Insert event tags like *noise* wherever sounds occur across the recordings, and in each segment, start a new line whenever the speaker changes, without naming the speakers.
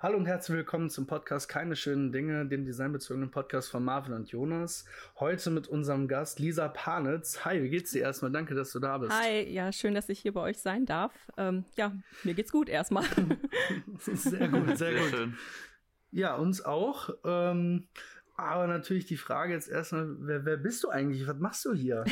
Hallo und herzlich willkommen zum Podcast Keine schönen Dinge, dem designbezogenen Podcast von Marvin und Jonas. Heute mit unserem Gast Lisa Panitz. Hi, wie geht's dir erstmal? Danke, dass du da bist.
Hi, ja, schön, dass ich hier bei euch sein darf. Ähm, ja, mir geht's gut erstmal. *laughs*
sehr gut, sehr, sehr gut. Schön. Ja, uns auch. Ähm, aber natürlich die Frage jetzt erstmal, wer, wer bist du eigentlich? Was machst du hier?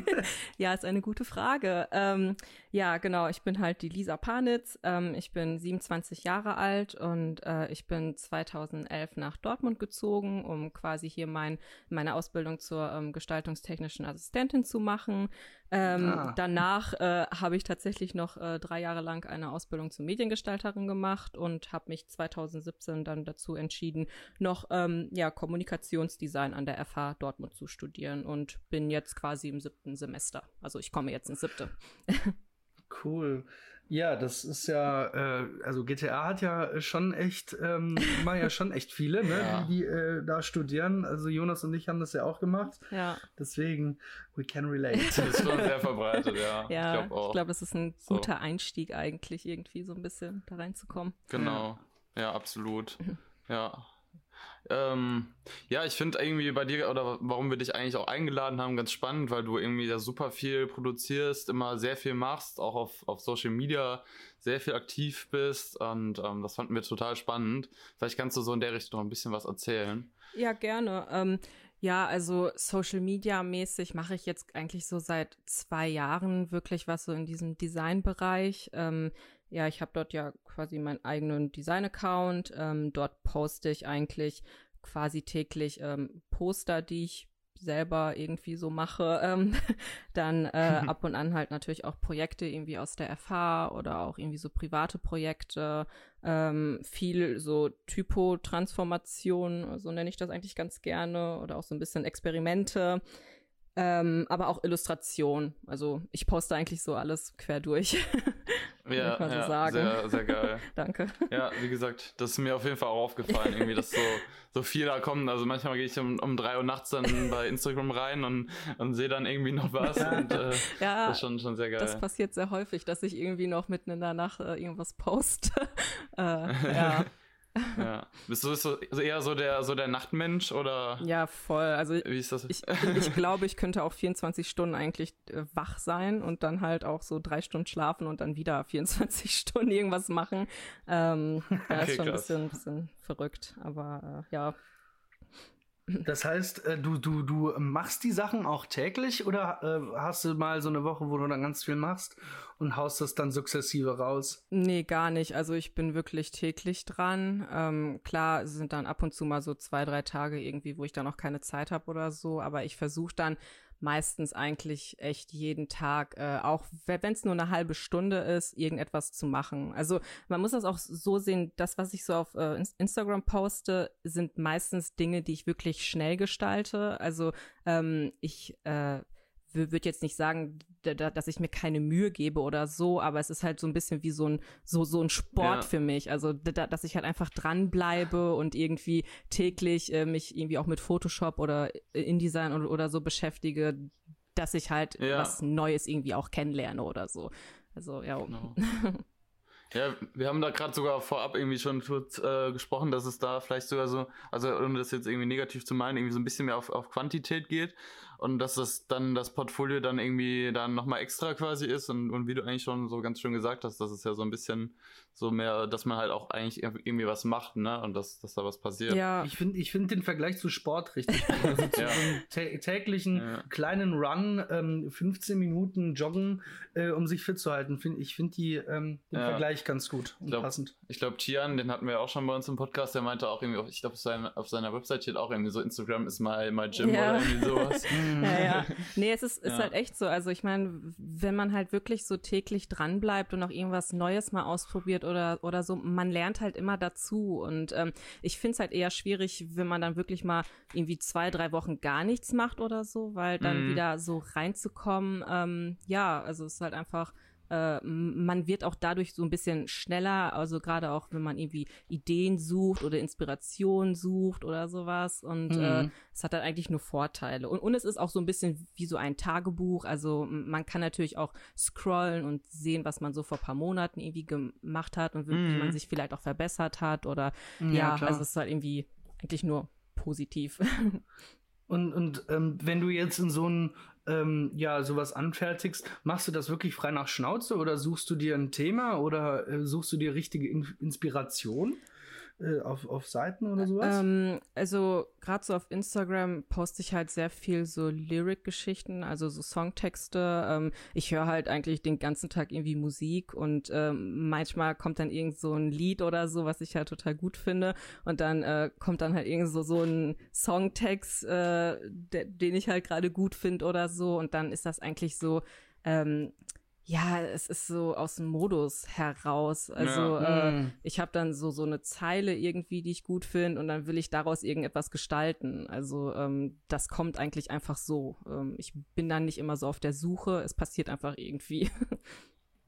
*laughs*
ja, ist eine gute Frage. Ähm, ja, genau, ich bin halt die Lisa Panitz. Ähm, ich bin 27 Jahre alt und äh, ich bin 2011 nach Dortmund gezogen, um quasi hier mein, meine Ausbildung zur ähm, gestaltungstechnischen Assistentin zu machen. Ähm, ah. Danach äh, habe ich tatsächlich noch äh, drei Jahre lang eine Ausbildung zur Mediengestalterin gemacht und habe mich 2017 dann dazu entschieden, noch ähm, ja Kommunikation Kommunikationsdesign an der FH Dortmund zu studieren und bin jetzt quasi im siebten Semester. Also ich komme jetzt ins siebte. *laughs*
Cool. Ja, das ist ja, äh, also GTA hat ja schon echt, ähm, *laughs* machen ja schon echt viele, ne, ja. die, die äh, da studieren. Also Jonas und ich haben das ja auch gemacht.
Ja.
Deswegen, we can relate.
Das ist schon sehr verbreitet, ja. *laughs*
Ja, ich glaube, glaub, es ist ein so. guter Einstieg eigentlich, irgendwie so ein bisschen da reinzukommen.
Genau. Ja, ja absolut. *laughs* Ja. Ähm, ja, ich finde irgendwie bei dir oder warum wir dich eigentlich auch eingeladen haben, ganz spannend, weil du irgendwie da super viel produzierst, immer sehr viel machst, auch auf, auf Social Media sehr viel aktiv bist und ähm, das fanden wir total spannend. Vielleicht kannst du so in der Richtung noch ein bisschen was erzählen.
Ja, gerne. Ähm, ja, also Social Media mäßig mache ich jetzt eigentlich so seit zwei Jahren wirklich was so in diesem Design-Bereich. Ähm, ja, ich habe dort ja quasi meinen eigenen Design-Account. Ähm, dort poste ich eigentlich quasi täglich ähm, Poster, die ich selber irgendwie so mache, *laughs* ähm, dann äh, ab und an halt natürlich auch Projekte irgendwie aus der FH oder auch irgendwie so private Projekte, ähm, viel so Typo-Transformation, so nenne ich das eigentlich ganz gerne, oder auch so ein bisschen Experimente. Ähm, aber auch Illustration. Also ich poste eigentlich so alles quer durch. *laughs*
ja, ich mal so ja sagen. sehr, sehr geil. *laughs*
Danke.
Ja, wie gesagt, das ist mir auf jeden Fall auch aufgefallen, irgendwie, dass so, so viel da kommt. Also manchmal gehe ich um, um drei Uhr nachts dann bei Instagram rein und, und sehe dann irgendwie noch was. Und, äh, *laughs*
ja, das ist schon, schon sehr geil. Das passiert sehr häufig, dass ich irgendwie noch mitten in der Nacht äh, irgendwas poste. *laughs* äh, ja.
Ja. Bist du also eher so der, so der Nachtmensch oder?
Ja, voll. Also
wie ist das?
Ich, ich glaube, ich könnte auch 24 Stunden eigentlich äh, wach sein und dann halt auch so drei Stunden schlafen und dann wieder 24 *laughs* Stunden irgendwas machen. Ähm, ja, okay, ist schon ein bisschen, bisschen verrückt. Aber äh, ja,
das heißt, äh, du, du, du machst die Sachen auch täglich oder äh, hast du mal so eine Woche, wo du dann ganz viel machst und haust das dann sukzessive raus?
Nee, gar nicht. Also ich bin wirklich täglich dran. Ähm, klar sind dann ab und zu mal so zwei, drei Tage irgendwie, wo ich dann auch keine Zeit habe oder so, aber ich versuche dann meistens eigentlich echt jeden Tag, äh, auch wenn es nur eine halbe Stunde ist, irgendetwas zu machen. Also man muss das auch so sehen, das, was ich so auf äh, Instagram poste, sind meistens Dinge, die ich wirklich schnell gestalte. Also ähm, ich äh, würde jetzt nicht sagen, dass ich mir keine Mühe gebe oder so, aber es ist halt so ein bisschen wie so ein so so ein Sport ja. für mich, also dass ich halt einfach dranbleibe und irgendwie täglich äh, mich irgendwie auch mit Photoshop oder InDesign oder, oder so beschäftige, dass ich halt ja. was Neues irgendwie auch kennenlerne oder so. Also ja. Genau. *laughs*
Ja, wir haben da gerade sogar vorab irgendwie schon kurz äh, gesprochen, dass es da vielleicht sogar so, also ohne das jetzt irgendwie negativ zu meinen, irgendwie so ein bisschen mehr auf, auf Quantität geht und dass das dann das Portfolio dann irgendwie dann nochmal extra quasi ist und, und wie du eigentlich schon so ganz schön gesagt hast, das ist ja so ein bisschen so mehr, dass man halt auch eigentlich irgendwie was macht, ne, und dass, dass da was passiert.
Ja. Ich finde ich finde den Vergleich zu Sport richtig gut. Also zu *laughs* ja. so einem täglichen ja. kleinen Run, ähm, 15 Minuten joggen, äh, um sich fit zu halten. Find, ich finde die ähm, den ja. Vergleich ganz gut und
ich glaub,
passend.
Ich glaube, Tian, den hatten wir auch schon bei uns im Podcast, der meinte auch irgendwie, ich glaube, auf, seiner, auf seiner Website steht auch irgendwie so, Instagram ist my, my gym ja. oder irgendwie sowas. *laughs*
ja, ja. *laughs* Nee, es ist, ist ja. halt echt so. Also ich meine, wenn man halt wirklich so täglich dranbleibt und auch irgendwas Neues mal ausprobiert oder, oder so, man lernt halt immer dazu. Und ähm, ich finde es halt eher schwierig, wenn man dann wirklich mal irgendwie zwei, drei Wochen gar nichts macht oder so, weil dann mhm. wieder so reinzukommen, ähm, ja, also es ist halt einfach äh, man wird auch dadurch so ein bisschen schneller, also gerade auch, wenn man irgendwie Ideen sucht oder Inspiration sucht oder sowas. Und äh, mhm. äh, es hat dann eigentlich nur Vorteile. Und, und es ist auch so ein bisschen wie so ein Tagebuch. Also man kann natürlich auch scrollen und sehen, was man so vor paar Monaten irgendwie gemacht hat und wie mhm. man sich vielleicht auch verbessert hat. Oder ja, ja also es ist halt irgendwie eigentlich nur positiv. *laughs*
Und, und ähm, wenn du jetzt in so ein ähm, ja, sowas anfertigst, machst du das wirklich frei nach Schnauze oder suchst du dir ein Thema oder äh, suchst du dir richtige In Inspiration? Äh, auf, auf Seiten oder sowas?
Ähm, also gerade so auf Instagram poste ich halt sehr viel so Lyric-Geschichten, also so Songtexte. Ähm, ich höre halt eigentlich den ganzen Tag irgendwie Musik und ähm, manchmal kommt dann irgend so ein Lied oder so, was ich halt total gut finde und dann äh, kommt dann halt irgend so, so ein Songtext, äh, den ich halt gerade gut finde oder so und dann ist das eigentlich so ähm, ja, es ist so aus dem Modus heraus. Also ja. äh, mm. ich habe dann so so eine Zeile irgendwie, die ich gut finde, und dann will ich daraus irgendetwas gestalten. Also ähm, das kommt eigentlich einfach so. Ähm, ich bin dann nicht immer so auf der Suche. Es passiert einfach irgendwie. *laughs*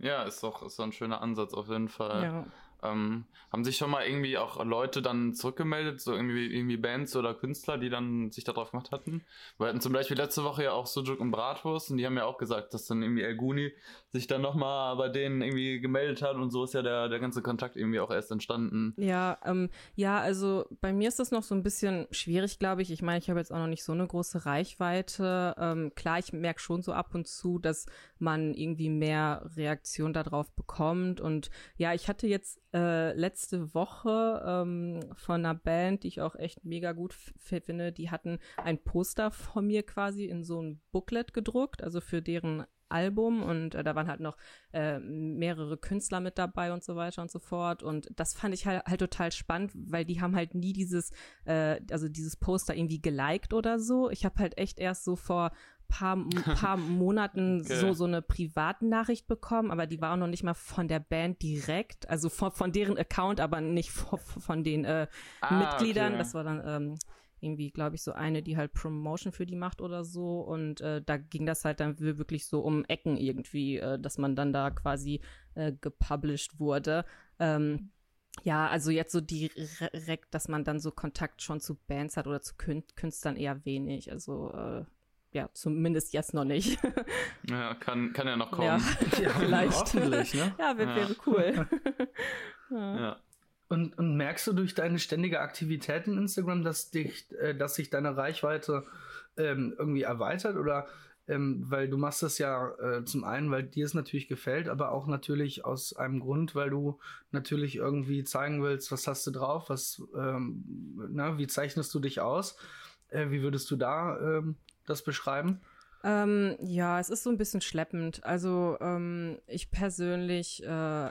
Ja, ist doch ist doch ein schöner Ansatz auf jeden Fall. Ja. Ähm, haben sich schon mal irgendwie auch Leute dann zurückgemeldet, so irgendwie, irgendwie Bands oder Künstler, die dann sich darauf gemacht hatten? Wir hatten zum Beispiel letzte Woche ja auch Sujuk und Bratwurst und die haben ja auch gesagt, dass dann irgendwie El Guni sich dann nochmal bei denen irgendwie gemeldet hat und so ist ja der, der ganze Kontakt irgendwie auch erst entstanden.
Ja, ähm, ja, also bei mir ist das noch so ein bisschen schwierig, glaube ich. Ich meine, ich habe jetzt auch noch nicht so eine große Reichweite. Ähm, klar, ich merke schon so ab und zu, dass man irgendwie mehr Reaktion darauf bekommt und ja, ich hatte jetzt äh, letzte Woche ähm, von einer Band, die ich auch echt mega gut finde. Die hatten ein Poster von mir quasi in so ein Booklet gedruckt, also für deren Album und äh, da waren halt noch äh, mehrere Künstler mit dabei und so weiter und so fort und das fand ich halt, halt total spannend, weil die haben halt nie dieses, äh, also dieses Poster irgendwie geliked oder so. Ich habe halt echt erst so vor paar, *laughs* paar Monaten okay. so, so eine Privatnachricht bekommen, aber die war auch noch nicht mal von der Band direkt, also von, von deren Account, aber nicht von, von den äh, ah, Mitgliedern. Okay. Das war dann ähm, irgendwie, glaube ich, so eine, die halt Promotion für die macht oder so. Und äh, da ging das halt dann wirklich so um Ecken irgendwie, äh, dass man dann da quasi äh, gepublished wurde. Ähm, ja, also jetzt so direkt, dass man dann so Kontakt schon zu Bands hat oder zu Künstlern eher wenig. Also äh, ja, zumindest jetzt noch nicht. *laughs*
ja, kann, kann ja noch kommen. Ja, *laughs*
ja vielleicht. Ne? Ja, wäre ja. cool. *laughs*
ja. ja. Und, und merkst du durch deine ständige Aktivität in Instagram, dass, dich, äh, dass sich deine Reichweite ähm, irgendwie erweitert? Oder ähm, weil du machst das ja äh, zum einen, weil dir es natürlich gefällt, aber auch natürlich aus einem Grund, weil du natürlich irgendwie zeigen willst, was hast du drauf, was, ähm, na, wie zeichnest du dich aus? Äh, wie würdest du da ähm, das beschreiben?
Ähm, ja, es ist so ein bisschen schleppend. Also ähm, ich persönlich äh,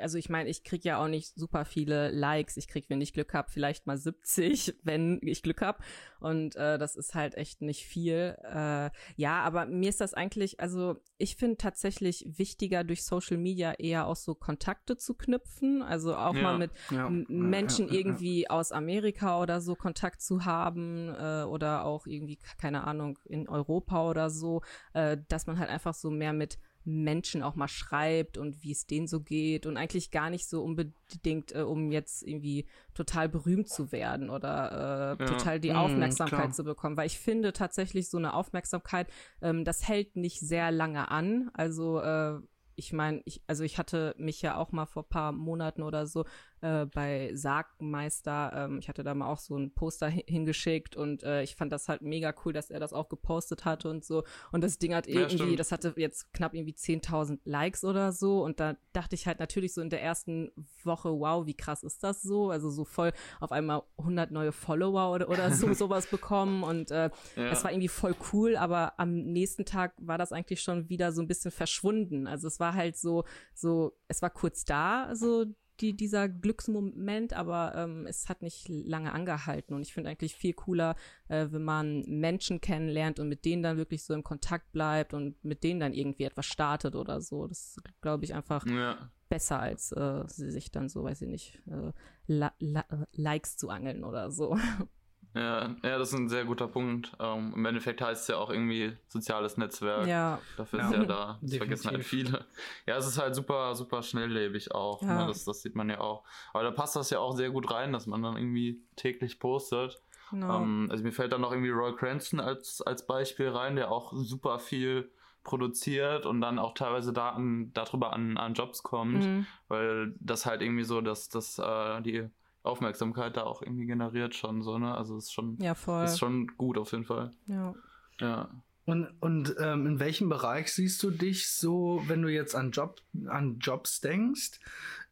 also ich meine, ich krieg ja auch nicht super viele Likes. Ich krieg, wenn ich Glück habe, vielleicht mal 70, *laughs* wenn ich Glück habe. Und äh, das ist halt echt nicht viel. Äh, ja, aber mir ist das eigentlich, also ich finde tatsächlich wichtiger, durch Social Media eher auch so Kontakte zu knüpfen. Also auch ja, mal mit ja, Menschen ja, irgendwie aus Amerika oder so Kontakt zu haben äh, oder auch irgendwie, keine Ahnung, in Europa oder so, äh, dass man halt einfach so mehr mit Menschen auch mal schreibt und wie es denen so geht und eigentlich gar nicht so unbedingt, äh, um jetzt irgendwie total berühmt zu werden oder äh, ja. total die mhm, Aufmerksamkeit mm, zu bekommen. Weil ich finde tatsächlich so eine Aufmerksamkeit, ähm, das hält nicht sehr lange an. Also äh, ich meine, ich, also ich hatte mich ja auch mal vor paar Monaten oder so äh, bei Sargmeister. Ähm, ich hatte da mal auch so ein Poster hingeschickt und äh, ich fand das halt mega cool, dass er das auch gepostet hatte und so. Und das Ding hat irgendwie, ja, das hatte jetzt knapp irgendwie 10.000 Likes oder so. Und da dachte ich halt natürlich so in der ersten Woche, wow, wie krass ist das so? Also so voll auf einmal 100 neue Follower oder, oder so *laughs* sowas bekommen. Und äh, ja. das war irgendwie voll cool, aber am nächsten Tag war das eigentlich schon wieder so ein bisschen verschwunden. Also es war halt so, so, es war kurz da, so die, dieser Glücksmoment, aber ähm, es hat nicht lange angehalten. Und ich finde eigentlich viel cooler, äh, wenn man Menschen kennenlernt und mit denen dann wirklich so im Kontakt bleibt und mit denen dann irgendwie etwas startet oder so. Das glaube ich einfach ja. besser, als äh, sich dann so, weiß ich nicht, äh, la, la, Likes zu angeln oder so.
Ja, ja, das ist ein sehr guter Punkt. Um, ähm, Im Endeffekt heißt es ja auch irgendwie soziales Netzwerk.
Ja.
Dafür ist ja, ja da. Das vergessen halt viele. Ja, es ist halt super, super schnelllebig auch. Ne? Ja. Ne? Das, das sieht man ja auch. Aber da passt das ja auch sehr gut rein, dass man dann irgendwie täglich postet. Genau. Um, ähm, also mir fällt dann noch irgendwie Roy Cranston als, als Beispiel rein, der auch super viel produziert und dann auch teilweise Daten darüber an, an Jobs kommt, mhm. weil das halt irgendwie so, dass, dass äh, die Aufmerksamkeit da auch irgendwie generiert schon so, ne? Also ist schon,
ja, voll.
ist schon gut auf jeden Fall.
Ja.
Ja.
Und, und ähm, in welchem Bereich siehst du dich so, wenn du jetzt an, Job, an Jobs denkst?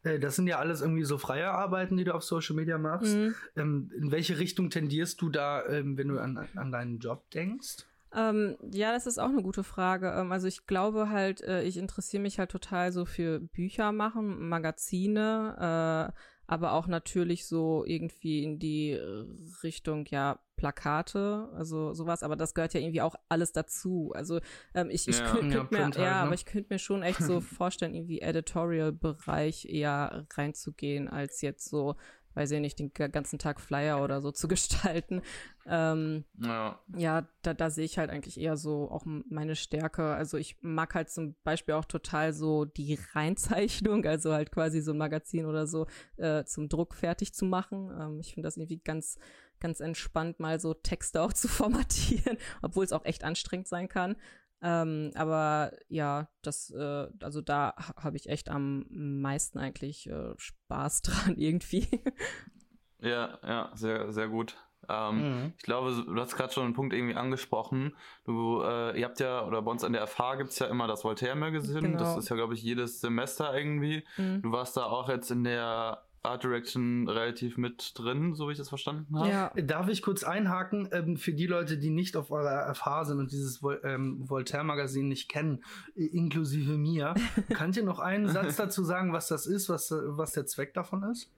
Äh, das sind ja alles irgendwie so freie Arbeiten, die du auf Social Media machst. Mhm. Ähm, in welche Richtung tendierst du da, ähm, wenn du an, an deinen Job denkst?
Ähm, ja, das ist auch eine gute Frage. Ähm, also ich glaube halt, äh, ich interessiere mich halt total so für Bücher machen, Magazine, äh, aber auch natürlich so irgendwie in die Richtung, ja, Plakate, also sowas, aber das gehört ja irgendwie auch alles dazu. Also ähm, ich, ich ja, könnte könnt ja, mir, ja, ne? aber ich könnte mir schon echt so *laughs* vorstellen, irgendwie Editorial-Bereich eher reinzugehen, als jetzt so weiß ich nicht, den ganzen Tag Flyer oder so zu *laughs* gestalten. Ähm, ja, ja da, da sehe ich halt eigentlich eher so auch meine Stärke. Also ich mag halt zum Beispiel auch total so die Reinzeichnung, *laughs* also halt quasi so ein Magazin oder so äh, zum Druck fertig zu machen. Ähm, ich finde das irgendwie ganz ganz entspannt, mal so Texte *laughs* auch zu formatieren, obwohl es auch echt anstrengend sein kann. Ähm, aber ja, das, äh, also da habe ich echt am meisten eigentlich äh, Spaß *laughs* dran irgendwie.
Ja, ja, sehr, sehr gut. Ähm, mhm. Ich glaube, du hast gerade schon einen Punkt irgendwie angesprochen. Du, äh, ihr habt ja, oder bei uns an der FH gibt es ja immer das Voltaire-Magazin. Genau. Das ist ja, glaube ich, jedes Semester irgendwie. Mhm. Du warst da auch jetzt in der Art Direction relativ mit drin, so wie ich das verstanden habe. Ja.
Darf ich kurz einhaken, ähm, für die Leute, die nicht auf eurer FH sind und dieses Vol ähm, Voltaire-Magazin nicht kennen, inklusive mir, *laughs* könnt ihr noch einen Satz dazu sagen, was das ist, was, was der Zweck davon ist?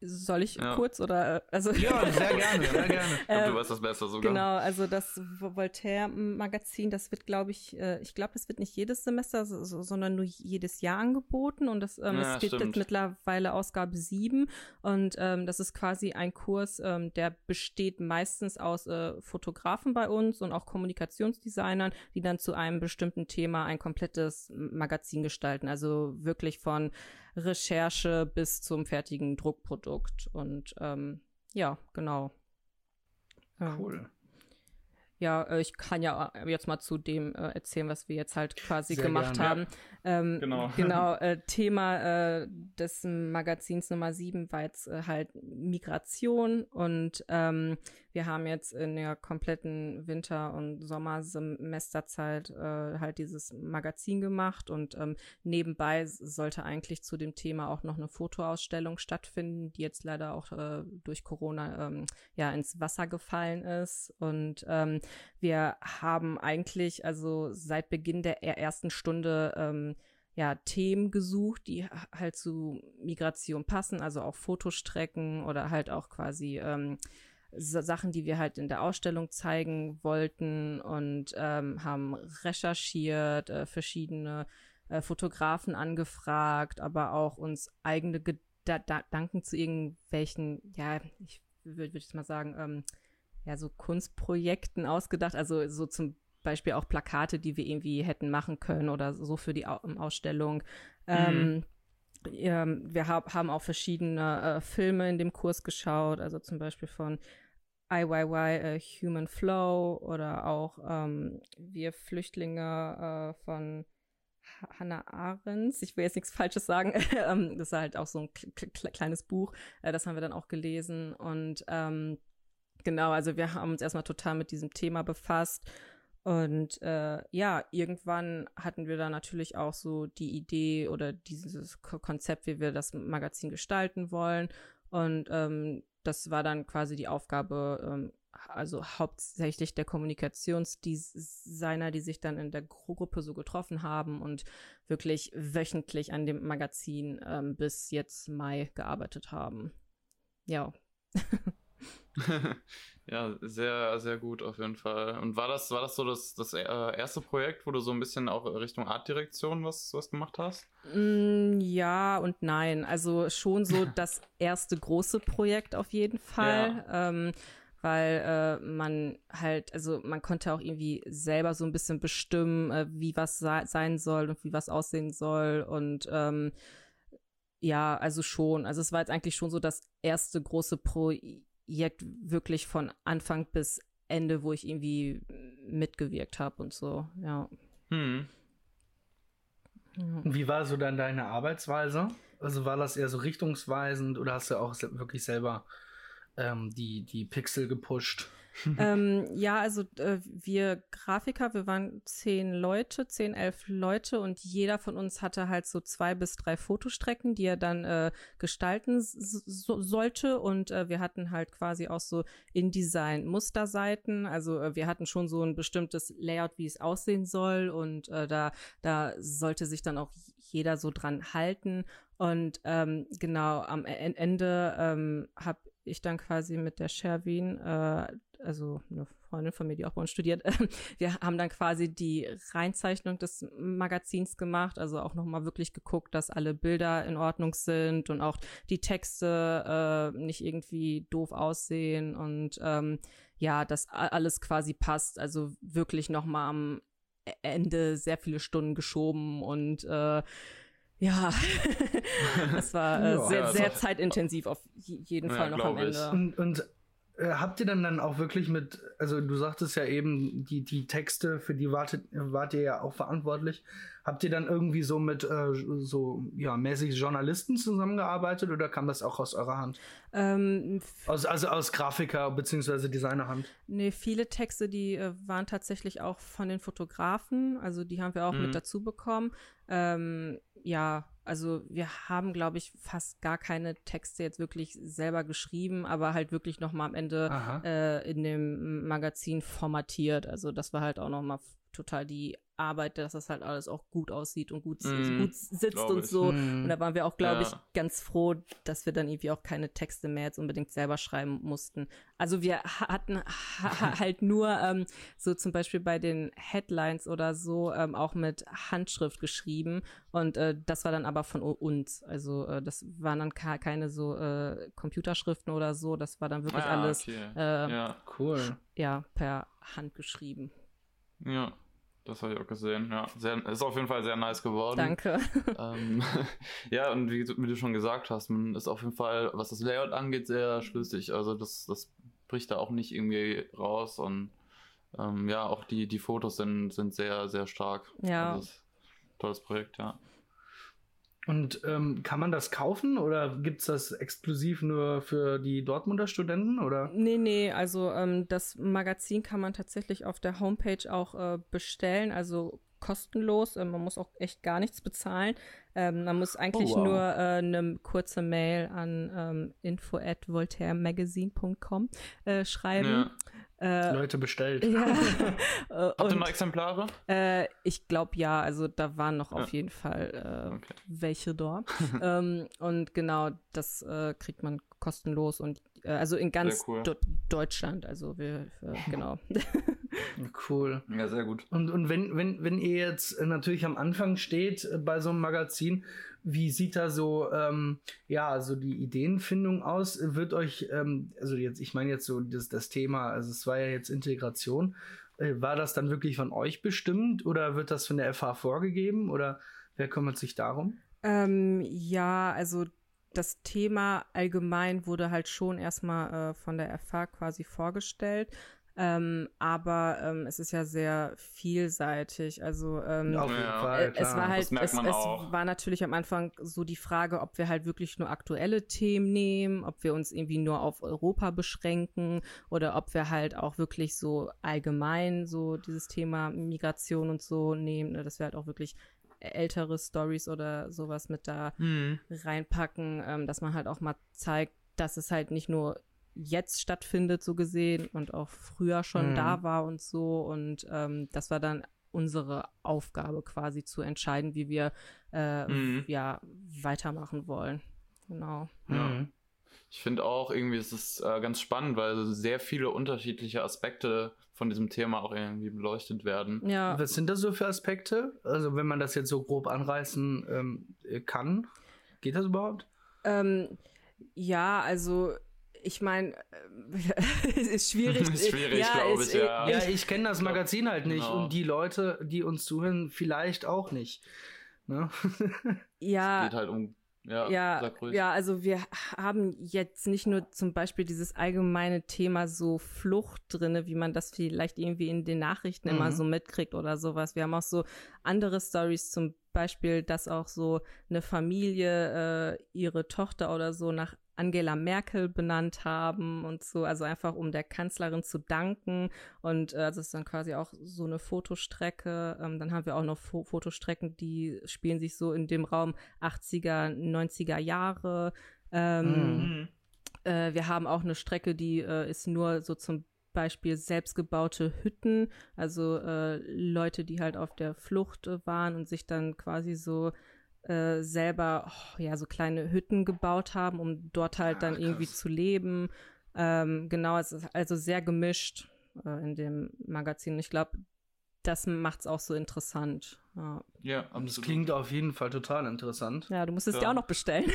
Soll ich ja. kurz oder
also Ja, *laughs* sehr gerne, sehr gerne.
ich glaub, du weißt das besser sogar.
Genau, also das Voltaire Magazin, das wird glaube ich, äh, ich glaube, das wird nicht jedes Semester, sondern nur jedes Jahr angeboten und das ähm, ja, es gibt jetzt mittlerweile Ausgabe 7 und ähm, das ist quasi ein Kurs, ähm, der besteht meistens aus äh, Fotografen bei uns und auch Kommunikationsdesignern, die dann zu einem bestimmten Thema ein komplettes Magazin gestalten, also wirklich von Recherche bis zum fertigen Druckprodukt. Und ähm, ja, genau.
Cool.
Ja, äh, ich kann ja äh, jetzt mal zu dem äh, erzählen, was wir jetzt halt quasi Sehr gemacht gern, haben. Ja. Ähm, genau. *laughs* Genau, äh, Thema äh, des Magazins Nummer 7 war jetzt halt Migration und ähm, wir haben jetzt in der kompletten Winter- und Sommersemesterzeit äh, halt dieses Magazin gemacht und ähm, nebenbei sollte eigentlich zu dem Thema auch noch eine Fotoausstellung stattfinden, die jetzt leider auch äh, durch Corona ähm, ja ins Wasser gefallen ist. Und ähm, wir haben eigentlich also seit Beginn der ersten Stunde ähm, ja, Themen gesucht, die halt zu Migration passen, also auch Fotostrecken oder halt auch quasi ähm, Sachen, die wir halt in der Ausstellung zeigen wollten und ähm, haben recherchiert, äh, verschiedene äh, Fotografen angefragt, aber auch uns eigene Gedanken zu irgendwelchen, ja, ich würde würd jetzt mal sagen, ähm, ja, so Kunstprojekten ausgedacht, also so zum Beispiel auch Plakate, die wir irgendwie hätten machen können oder so für die Ausstellung. Mhm. Ähm, wir hab, haben auch verschiedene äh, Filme in dem Kurs geschaut, also zum Beispiel von IYY äh, Human Flow oder auch ähm, Wir Flüchtlinge äh, von Hannah Arendt. Ich will jetzt nichts Falsches sagen. *laughs* Ähm, das ist halt auch so ein kleines Buch. Äh, das haben wir dann auch gelesen. Und ähm, genau, also wir haben uns erstmal total mit diesem Thema befasst. Und äh, ja, irgendwann hatten wir dann natürlich auch so die Idee oder dieses Konzept, wie wir das Magazin gestalten wollen. Und ähm, das war dann quasi die Aufgabe, ähm, also hauptsächlich der Kommunikationsdesigner, die sich dann in der Gruppe so getroffen haben und wirklich wöchentlich an dem Magazin ähm, bis jetzt Mai gearbeitet haben. Ja. *laughs* *laughs*
ja, sehr, sehr gut auf jeden Fall. Und war das, war das so das, das äh, erste Projekt, wo du so ein bisschen auch Richtung Artdirektion was, was gemacht hast?
Mm, ja und nein. Also schon so *laughs* das erste große Projekt auf jeden Fall. Ja. Ähm, weil äh, man halt, also man konnte auch irgendwie selber so ein bisschen bestimmen, äh, wie was sein soll und wie was aussehen soll und ähm, ja, also schon. Also es war jetzt eigentlich schon so das erste große Projekt wirklich von Anfang bis Ende, wo ich irgendwie mitgewirkt habe und so, ja. Hm.
Wie war so dann deine Arbeitsweise? Also war das eher so richtungsweisend oder hast du auch wirklich selber ähm, die, die Pixel gepusht. *laughs*
ähm, ja, also äh, wir Grafiker, wir waren zehn Leute, zehn, elf Leute und jeder von uns hatte halt so zwei bis drei Fotostrecken, die er dann äh, gestalten so, sollte und äh, wir hatten halt quasi auch so InDesign Musterseiten, also äh, wir hatten schon so ein bestimmtes Layout, wie es aussehen soll und äh, da, da sollte sich dann auch jeder so dran halten. Und ähm, genau am e-, Ende ähm, habe ich dann quasi mit der Sherwin, äh, also eine Freundin von mir, die auch bei uns studiert, *laughs* wir haben dann quasi die Reinzeichnung des Magazins gemacht, also auch nochmal wirklich geguckt, dass alle Bilder in Ordnung sind und auch die Texte äh, nicht irgendwie doof aussehen und ähm, ja, dass alles quasi passt. Also wirklich nochmal am Ende sehr viele Stunden geschoben und äh, ja, *laughs* das war äh, ja, sehr, ja, sehr zeitintensiv auf jeden Fall noch am Ende.
Und, und habt ihr dann dann auch wirklich mit, also du sagtest ja eben, die, die Texte, für die wartet, wart ihr ja auch verantwortlich. Habt ihr dann irgendwie so mit äh, so ja, mäßig Journalisten zusammengearbeitet oder kam das auch aus eurer Hand? Ähm, aus, also aus Grafiker bzw. Designerhand?
Nee, viele Texte, die äh, waren tatsächlich auch von den Fotografen, also die haben wir auch mhm. mit dazu bekommen. Ähm, ja, also wir haben, glaube ich, fast gar keine Texte jetzt wirklich selber geschrieben, aber halt wirklich noch mal am Ende äh, in dem Magazin formatiert. Also das war halt auch noch mal total die Arbeit, dass das halt alles auch gut aussieht und gut, mm, gut sitzt und so. Mm. Und da waren wir auch, glaube ja. ich, ganz froh, dass wir dann irgendwie auch keine Texte mehr jetzt unbedingt selber schreiben mussten. Also wir hatten ha *laughs* halt nur ähm, so zum Beispiel bei den Headlines oder so ähm, auch mit Handschrift geschrieben und äh, das war dann aber von uns. Also äh, das waren dann keine so äh, Computerschriften oder so. Das war dann wirklich ah, alles okay. äh,
ja, cool.
Ja, per Hand geschrieben.
Ja. Das habe ich auch gesehen, ja. Sehr, ist auf jeden Fall sehr nice geworden.
Danke. *laughs*
Ähm, *laughs* ja, und wie, wie, du schon gesagt hast, man ist auf jeden Fall, was das Layout angeht, sehr schlüssig. Also das, das bricht da auch nicht irgendwie raus und ähm, ja, auch die, die Fotos sind, sind sehr, sehr stark.
Ja.
Also tolles Projekt, ja.
Und ähm, kann man das kaufen oder gibt es das exklusiv nur für die Dortmunder Studenten? Oder?
Nee, nee, also ähm, das Magazin kann man tatsächlich auf der Homepage auch äh, bestellen, also kostenlos. Ähm, man muss auch echt gar nichts bezahlen. Ähm, man muss eigentlich oh, wow. nur äh, eine kurze Mail an ähm, info at voltairemagazine.com äh, schreiben. Ja.
Äh, Leute bestellt.
Ja. *laughs*
Habt ihr noch Exemplare?
Äh, ich glaube ja, also da waren noch ja. auf jeden Fall äh, okay. welche dort. *laughs* ähm, und genau, das äh, kriegt man kostenlos und äh, also in ganz cool. Deutschland, also wir, genau. *laughs*
cool.
Ja, sehr gut.
Und, und wenn, wenn, wenn ihr jetzt natürlich am Anfang steht bei so einem Magazin, wie sieht da so, ähm, ja, so die Ideenfindung aus? Wird euch, ähm, also jetzt, ich meine jetzt so das, das Thema, also es war ja jetzt Integration, äh, war das dann wirklich von euch bestimmt oder wird das von der FH vorgegeben oder wer kümmert sich darum?
Ähm, ja, also das Thema allgemein wurde halt schon erstmal äh, von der FH quasi vorgestellt. Ähm, aber ähm, es ist ja sehr vielseitig. Also ähm,
Auf jeden ja, Fall,
äh, es war halt, es, es, war natürlich am Anfang so die Frage, ob wir halt wirklich nur aktuelle Themen nehmen, ob wir uns irgendwie nur auf Europa beschränken oder ob wir halt auch wirklich so allgemein so dieses Thema Migration und so nehmen, ne, dass wir halt auch wirklich ältere Stories oder sowas mit da mhm. reinpacken, ähm, dass man halt auch mal zeigt, dass es halt nicht nur jetzt stattfindet, so gesehen, und auch früher schon mhm. da war und so. Und ähm, das war dann unsere Aufgabe quasi zu entscheiden, wie wir äh, mhm. ja weitermachen wollen. Genau.
Ja. Ich finde auch irgendwie ist es äh, ganz spannend, weil sehr viele unterschiedliche Aspekte von diesem Thema auch irgendwie beleuchtet werden.
Ja. Was sind das so für Aspekte? Also wenn man das jetzt so grob anreißen ähm, kann, geht das überhaupt?
Ähm, ja, also ich meine, äh, *laughs* ist schwierig. *laughs*
ist schwierig, ja, glaube ich, ja.
Ja, ich kenne das Magazin halt nicht genau. und die Leute, die uns zuhören, vielleicht auch nicht. Ne? *laughs*
ja.
Es geht halt um ja,
ja, ja, also wir haben jetzt nicht nur zum Beispiel dieses allgemeine Thema so Flucht drinne, wie man das vielleicht irgendwie in den Nachrichten mhm. immer so mitkriegt oder sowas. Wir haben auch so andere Stories, zum Beispiel, dass auch so eine Familie äh, ihre Tochter oder so nach Angela Merkel benannt haben und so, also einfach um der Kanzlerin zu danken. Und äh, das ist dann quasi auch so eine Fotostrecke. Ähm, dann haben wir auch noch Fo Fotostrecken, die spielen sich so in dem Raum 80er, 90er Jahre. Ähm, mhm. äh, wir haben auch eine Strecke, die äh, ist nur so zum Beispiel selbstgebaute Hütten, also äh, Leute, die halt auf der Flucht äh, waren und sich dann quasi so äh, selber oh, ja so kleine Hütten gebaut haben, um dort halt dann Ach, irgendwie zu leben. Ähm, genau, es ist also sehr gemischt äh, in dem Magazin. Ich glaube, das macht es auch so interessant. Ja,
ja
absolut. Das klingt auf jeden Fall total interessant.
Ja, du musst es ja. dir auch noch bestellen.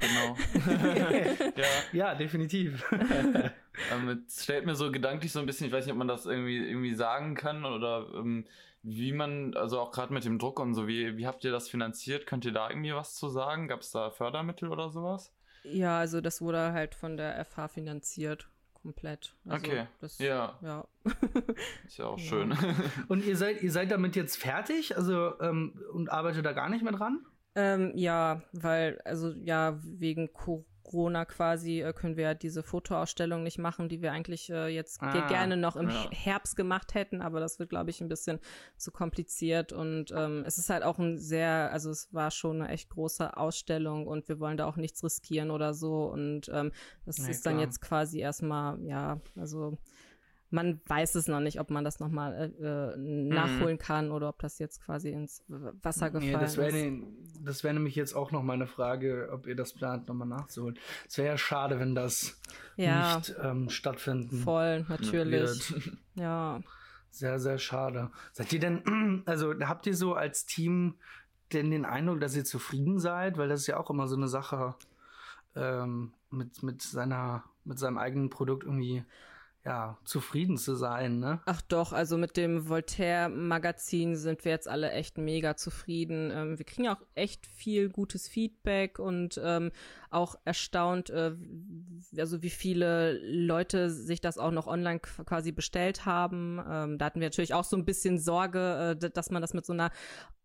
Genau. *laughs*
ja. ja, definitiv. *laughs*
ähm, es stellt mir so gedanklich so ein bisschen, ich weiß nicht, ob man das irgendwie, irgendwie sagen kann oder ähm, wie man, also auch gerade mit dem Druck und so, wie, wie habt ihr das finanziert? Könnt ihr da irgendwie was zu sagen? Gab es da Fördermittel oder sowas?
Ja, also das wurde halt von der FH finanziert komplett. Also
okay.
Das,
ja.
ja. *laughs*
Ist ja auch ja. schön. *laughs*
Und ihr seid, ihr seid damit jetzt fertig? Also ähm, und arbeitet da gar nicht mehr dran?
Ähm, ja, weil, also ja, wegen Co Corona quasi äh, können wir diese Fotoausstellung nicht machen, die wir eigentlich äh, jetzt ah, gerne noch im ja. Herbst gemacht hätten, aber das wird, glaube ich, ein bisschen zu kompliziert und ähm, es ist halt auch ein sehr, also es war schon eine echt große Ausstellung und wir wollen da auch nichts riskieren oder so und ähm, das nee, ist klar. dann jetzt quasi erstmal, ja, also man weiß es noch nicht, ob man das nochmal äh, äh mhm. nachholen kann oder ob das jetzt quasi ins Wasser gefallen nee,
das wär, ist. Das wäre nämlich jetzt auch noch meine Frage, ob ihr das plant, nochmal nachzuholen. Es wäre ja schade, wenn das ja, nicht ähm, stattfinden
Voll, natürlich. Wird. *laughs* Ja.
Sehr, sehr schade. Seid ihr denn, *clears throat* also habt ihr so als Team denn den Eindruck, dass ihr zufrieden seid? Weil das ist ja auch immer so eine Sache ähm, mit, mit seiner, mit seinem eigenen Produkt irgendwie ja, zufrieden zu sein, ne?
Ach doch, also mit dem Voltaire-Magazin sind wir jetzt alle echt mega zufrieden. Ähm, wir kriegen auch echt viel gutes Feedback und ähm, auch erstaunt, äh, also wie viele Leute sich das auch noch online quasi bestellt haben. Ähm, da hatten wir natürlich auch so ein bisschen Sorge, äh, dass man das mit so einer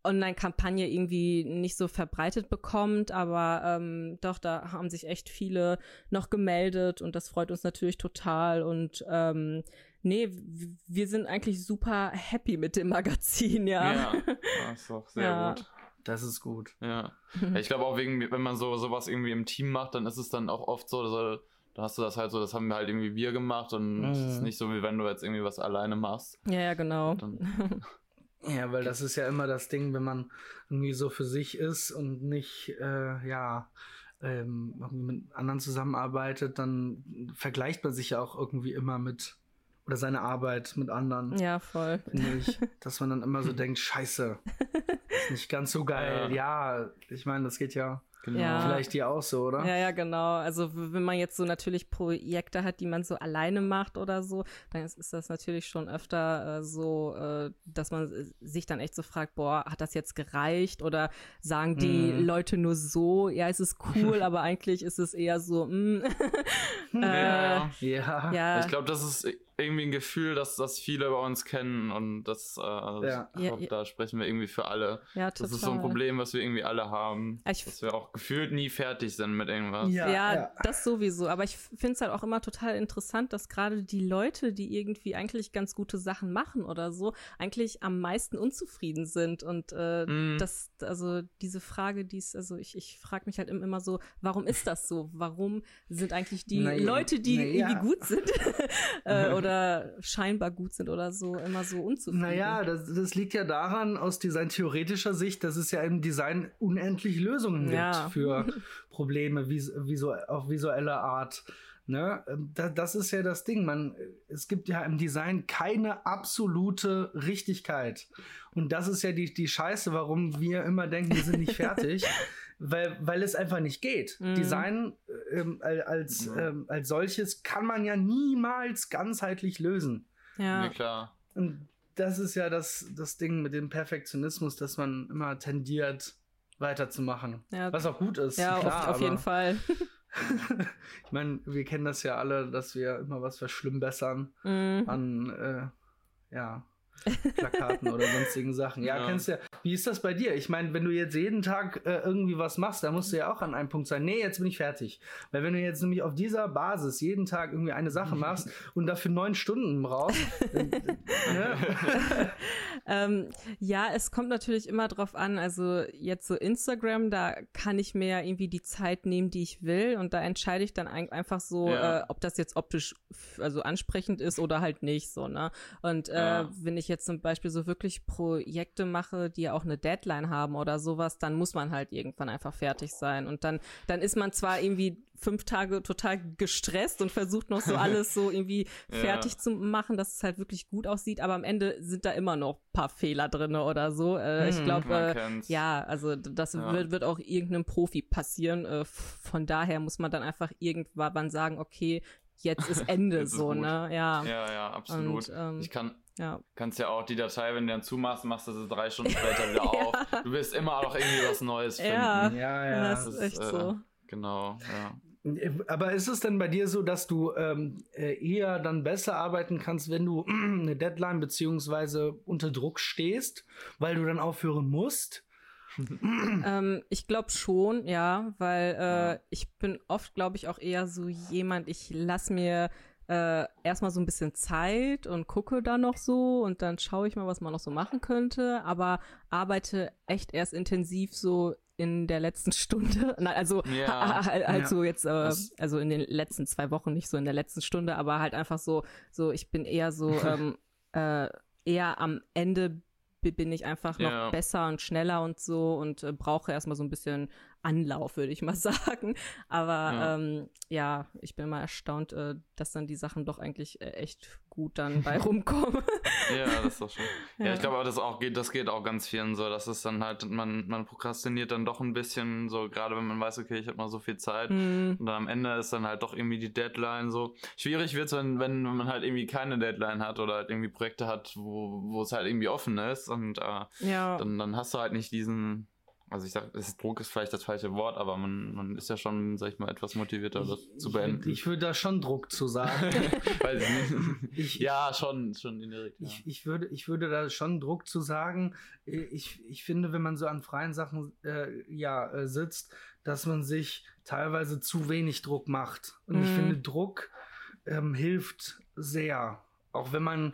Online-Kampagne irgendwie nicht so verbreitet bekommt, aber ähm, doch, da haben sich echt viele noch gemeldet und das freut uns natürlich total und ähm, nee, wir sind eigentlich super happy mit dem Magazin, ja.
Ja, *laughs* das ist auch sehr ja. gut.
Das ist gut.
Ja. ja ich glaube auch wegen, wenn man so sowas irgendwie im Team macht, dann ist es dann auch oft so, dass, da hast du das halt so, das haben wir halt irgendwie wir gemacht und es ist nicht so, wie wenn du jetzt irgendwie was alleine machst.
Ja, ja, genau. *laughs*
Ja, weil das ist ja immer das Ding, wenn man irgendwie so für sich ist und nicht, äh, ja, ähm, mit anderen zusammenarbeitet, dann vergleicht man sich ja auch irgendwie immer mit oder seine Arbeit mit anderen.
Ja, voll.
Ich, dass man dann immer so denkt, scheiße, ist nicht ganz so geil. Ja, ja ich meine, das geht ja Genau. Ja. Vielleicht dir auch so, oder?
Ja, ja, genau. Also wenn man jetzt so natürlich Projekte hat, die man so alleine macht oder so, dann ist, ist das natürlich schon öfter äh, so, äh, dass man sich dann echt so fragt, boah, hat das jetzt gereicht? Oder sagen die mm. Leute nur so, ja, es ist cool, *laughs* aber eigentlich ist es eher so, mm. *laughs*
äh, ja. ja. ja. Ich glaube, das ist irgendwie ein Gefühl, dass das viele bei uns kennen und das, äh, ja. ich glaub, ja, da sprechen wir irgendwie für alle.
Ja, total.
Das ist so ein Problem, was wir irgendwie alle haben, ich dass wir auch gefühlt nie fertig sind mit irgendwas.
Ja, ja das sowieso. Aber ich finde es halt auch immer total interessant, dass gerade die Leute, die irgendwie eigentlich ganz gute Sachen machen oder so, eigentlich am meisten unzufrieden sind und äh, mm. das, also diese Frage, die ist, also ich, ich frage mich halt immer so, warum ist das so? Warum sind eigentlich die naja, Leute, die naja. irgendwie gut sind *laughs* äh, oder oder scheinbar gut sind oder so, immer so unzufrieden.
Naja, das, das liegt ja daran, aus Design-theoretischer Sicht, dass es ja im Design unendlich Lösungen gibt.
Ja,
ja. für *laughs* Probleme vis visu auf visuelle Art. Ne? Ähm, das ist ja das Ding. Man, es gibt ja im Design keine absolute Richtigkeit. Und das ist ja die, die Scheiße, warum wir immer denken, wir sind nicht *laughs* fertig. Weil, weil es einfach nicht geht. Mhm. Design ähm, als, mhm. ähm, als solches kann man ja niemals ganzheitlich lösen.
Ja, ja klar.
Und das ist ja das, das Ding mit dem Perfektionismus, dass man immer tendiert, weiterzumachen. Ja. Was auch gut ist.
Ja, klar, auf, auf jeden Fall. *laughs*
ich meine, wir kennen das ja alle, dass wir immer was verschlimmbessern mhm. an äh, ja, Plakaten oder sonstigen Sachen. Ja, ja, kennst du ja. Wie ist das bei dir? Ich meine, wenn du jetzt jeden Tag äh, irgendwie was machst, dann musst du ja auch an einem Punkt sein, nee, jetzt bin ich fertig. Weil wenn du jetzt nämlich auf dieser Basis jeden Tag irgendwie eine Sache *laughs* machst und dafür neun Stunden brauchst, *laughs*
ne? *laughs* ähm, ja, es kommt natürlich immer drauf an. Also jetzt so Instagram, da kann ich mir irgendwie die Zeit nehmen, die ich will und da entscheide ich dann einfach so, ja. äh, ob das jetzt optisch also ansprechend ist oder halt nicht so, ne? Und äh, ja. wenn ich jetzt zum Beispiel so wirklich Projekte mache, die auch eine Deadline haben oder sowas, dann muss man halt irgendwann einfach fertig sein. Und dann, dann ist man zwar irgendwie fünf Tage total gestresst und versucht noch so *laughs* alles so irgendwie ja. fertig zu machen, dass es halt wirklich gut aussieht, aber am Ende sind da immer noch paar Fehler drin oder so. Äh, hm, ich glaube, äh, ja, also das ja. Wird, wird auch irgendeinem Profi passieren. Äh, von daher muss man dann einfach irgendwann sagen, okay, jetzt ist *laughs* Ende jetzt so, ist ne?
Ja. Ja, ja, absolut. Und, ähm, ich kann, ja. kannst ja auch die Datei, wenn du dann zumachst, machst du sie drei Stunden *laughs* später wieder auf. Du wirst immer auch irgendwie was Neues finden.
Ja, ja, ja. Das, das ist echt äh, so.
Genau, ja.
Aber ist es denn bei dir so, dass du ähm, äh, eher dann besser arbeiten kannst, wenn du eine Deadline beziehungsweise unter Druck stehst, weil du dann aufhören musst? *laughs*
ähm, ich glaube schon, ja, weil äh, ich bin oft, glaube ich, auch eher so jemand, ich lass mir äh, erstmal so ein bisschen Zeit und gucke dann noch so und dann schaue ich mal, was man noch so machen könnte, aber arbeite echt erst intensiv so in der letzten *laughs* Stunde. also ja. also ja. jetzt äh, also in den letzten zwei Wochen nicht so in der letzten Stunde, aber halt einfach so so ich bin eher so *laughs* ähm, äh, eher am Ende bin ich einfach noch ja. besser und schneller und so und äh, brauche erstmal so ein bisschen Anlauf, würde ich mal *laughs* sagen. Aber ja, ähm, ja ich bin mal erstaunt, äh, dass dann die Sachen doch eigentlich äh, echt gut dann *laughs* bei rumkommen.
ja, das ist doch schon. Ja, ja ich glaube, das auch geht, das geht auch ganz vielen so, dass es dann halt, man, man prokrastiniert dann doch ein bisschen, so gerade wenn man weiß, okay, ich habe mal so viel Zeit mhm. und dann am Ende ist dann halt doch irgendwie die Deadline so. Schwierig wird es, wenn, wenn man halt irgendwie keine Deadline hat oder halt irgendwie Projekte hat, wo, wo es halt irgendwie offen ist und äh, ja. dann, dann hast du halt nicht diesen also ich sag, Druck ist vielleicht das falsche Wort, aber man, man ist ja schon, sag ich mal, etwas motivierter, das ich, zu beenden.
Ich, ich würde da schon Druck zu sagen. *laughs* Weiß
ich nicht. Ich, ja, schon, schon indirekt.
Ja. Ich, ich, würde, ich würde da schon Druck zu sagen. Ich, ich finde, wenn man so an freien Sachen äh, ja, äh, sitzt, dass man sich teilweise zu wenig Druck macht. Und mhm. ich finde, Druck ähm, hilft sehr. Auch wenn man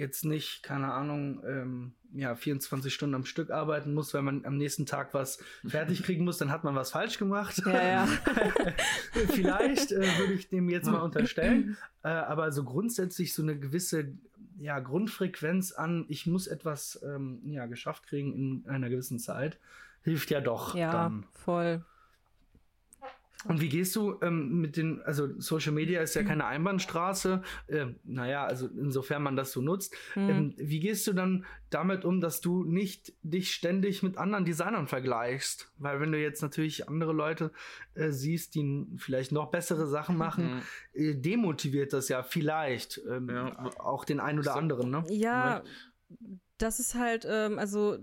jetzt nicht, keine Ahnung, ähm, ja, 24 Stunden am Stück arbeiten muss, weil man am nächsten Tag was *laughs* fertig kriegen muss, dann hat man was falsch gemacht. Ja, ja. *laughs* Vielleicht äh, würde ich dem jetzt mal unterstellen. Äh, aber so grundsätzlich so eine gewisse ja, Grundfrequenz an, ich muss etwas ähm, ja, geschafft kriegen in einer gewissen Zeit, hilft ja doch.
Ja,
dann.
voll.
Und wie gehst du ähm, mit den, also Social Media ist ja keine Einbahnstraße, äh, naja, also insofern man das so nutzt. Mhm. Ähm, wie gehst du dann damit um, dass du nicht dich ständig mit anderen Designern vergleichst? Weil wenn du jetzt natürlich andere Leute äh, siehst, die vielleicht noch bessere Sachen machen, mhm. äh, demotiviert das ja vielleicht ähm, ja. auch den einen oder anderen, ne?
Ja. Das ist halt, ähm, also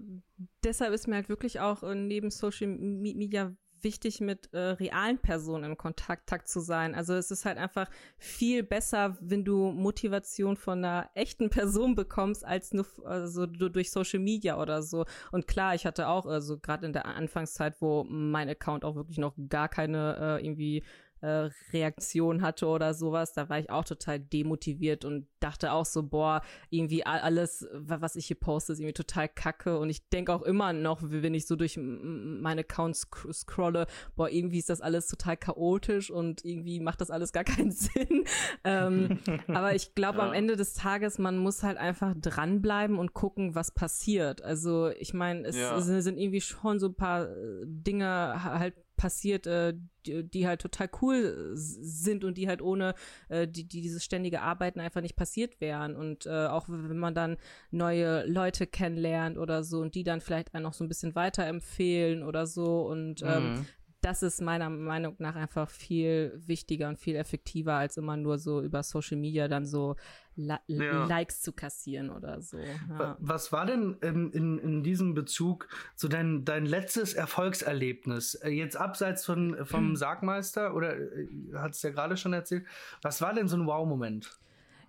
deshalb ist mir halt wirklich auch äh, neben Social Media wichtig, mit äh, realen Personen in Kontakt zu sein. Also es ist halt einfach viel besser, wenn du Motivation von einer echten Person bekommst, als nur also durch Social Media oder so. Und klar, ich hatte auch, also gerade in der Anfangszeit, wo mein Account auch wirklich noch gar keine äh, irgendwie äh, Reaktion hatte oder sowas, da war ich auch total demotiviert und dachte auch so, boah, irgendwie alles, was ich hier poste, ist irgendwie total kacke. Und ich denke auch immer noch, wenn ich so durch meine Accounts scrolle, boah, irgendwie ist das alles total chaotisch und irgendwie macht das alles gar *laughs* keinen Sinn. ähm, *laughs* aber ich glaube, ja. am Ende des Tages, man muss halt einfach dranbleiben und gucken, was passiert. Also ich meine, es ja. sind irgendwie schon so ein paar Dinge halt passiert, äh, die, die, halt total cool sind und die halt ohne äh, die, die dieses ständige Arbeiten einfach nicht passiert wären. Und äh, auch wenn man dann neue Leute kennenlernt oder so und die dann vielleicht einen noch so ein bisschen weiterempfehlen oder so. Und ähm, mhm das ist meiner Meinung nach einfach viel wichtiger und viel effektiver, als immer nur so über Social Media dann so La ja. Likes zu kassieren oder so.
Ja. Was war denn in, in, in diesem Bezug so dein, dein letztes Erfolgserlebnis? Äh, jetzt abseits von, vom hm. Sargmeister oder äh, hat es ja gerade schon erzählt. Was war denn so ein Wow-Moment?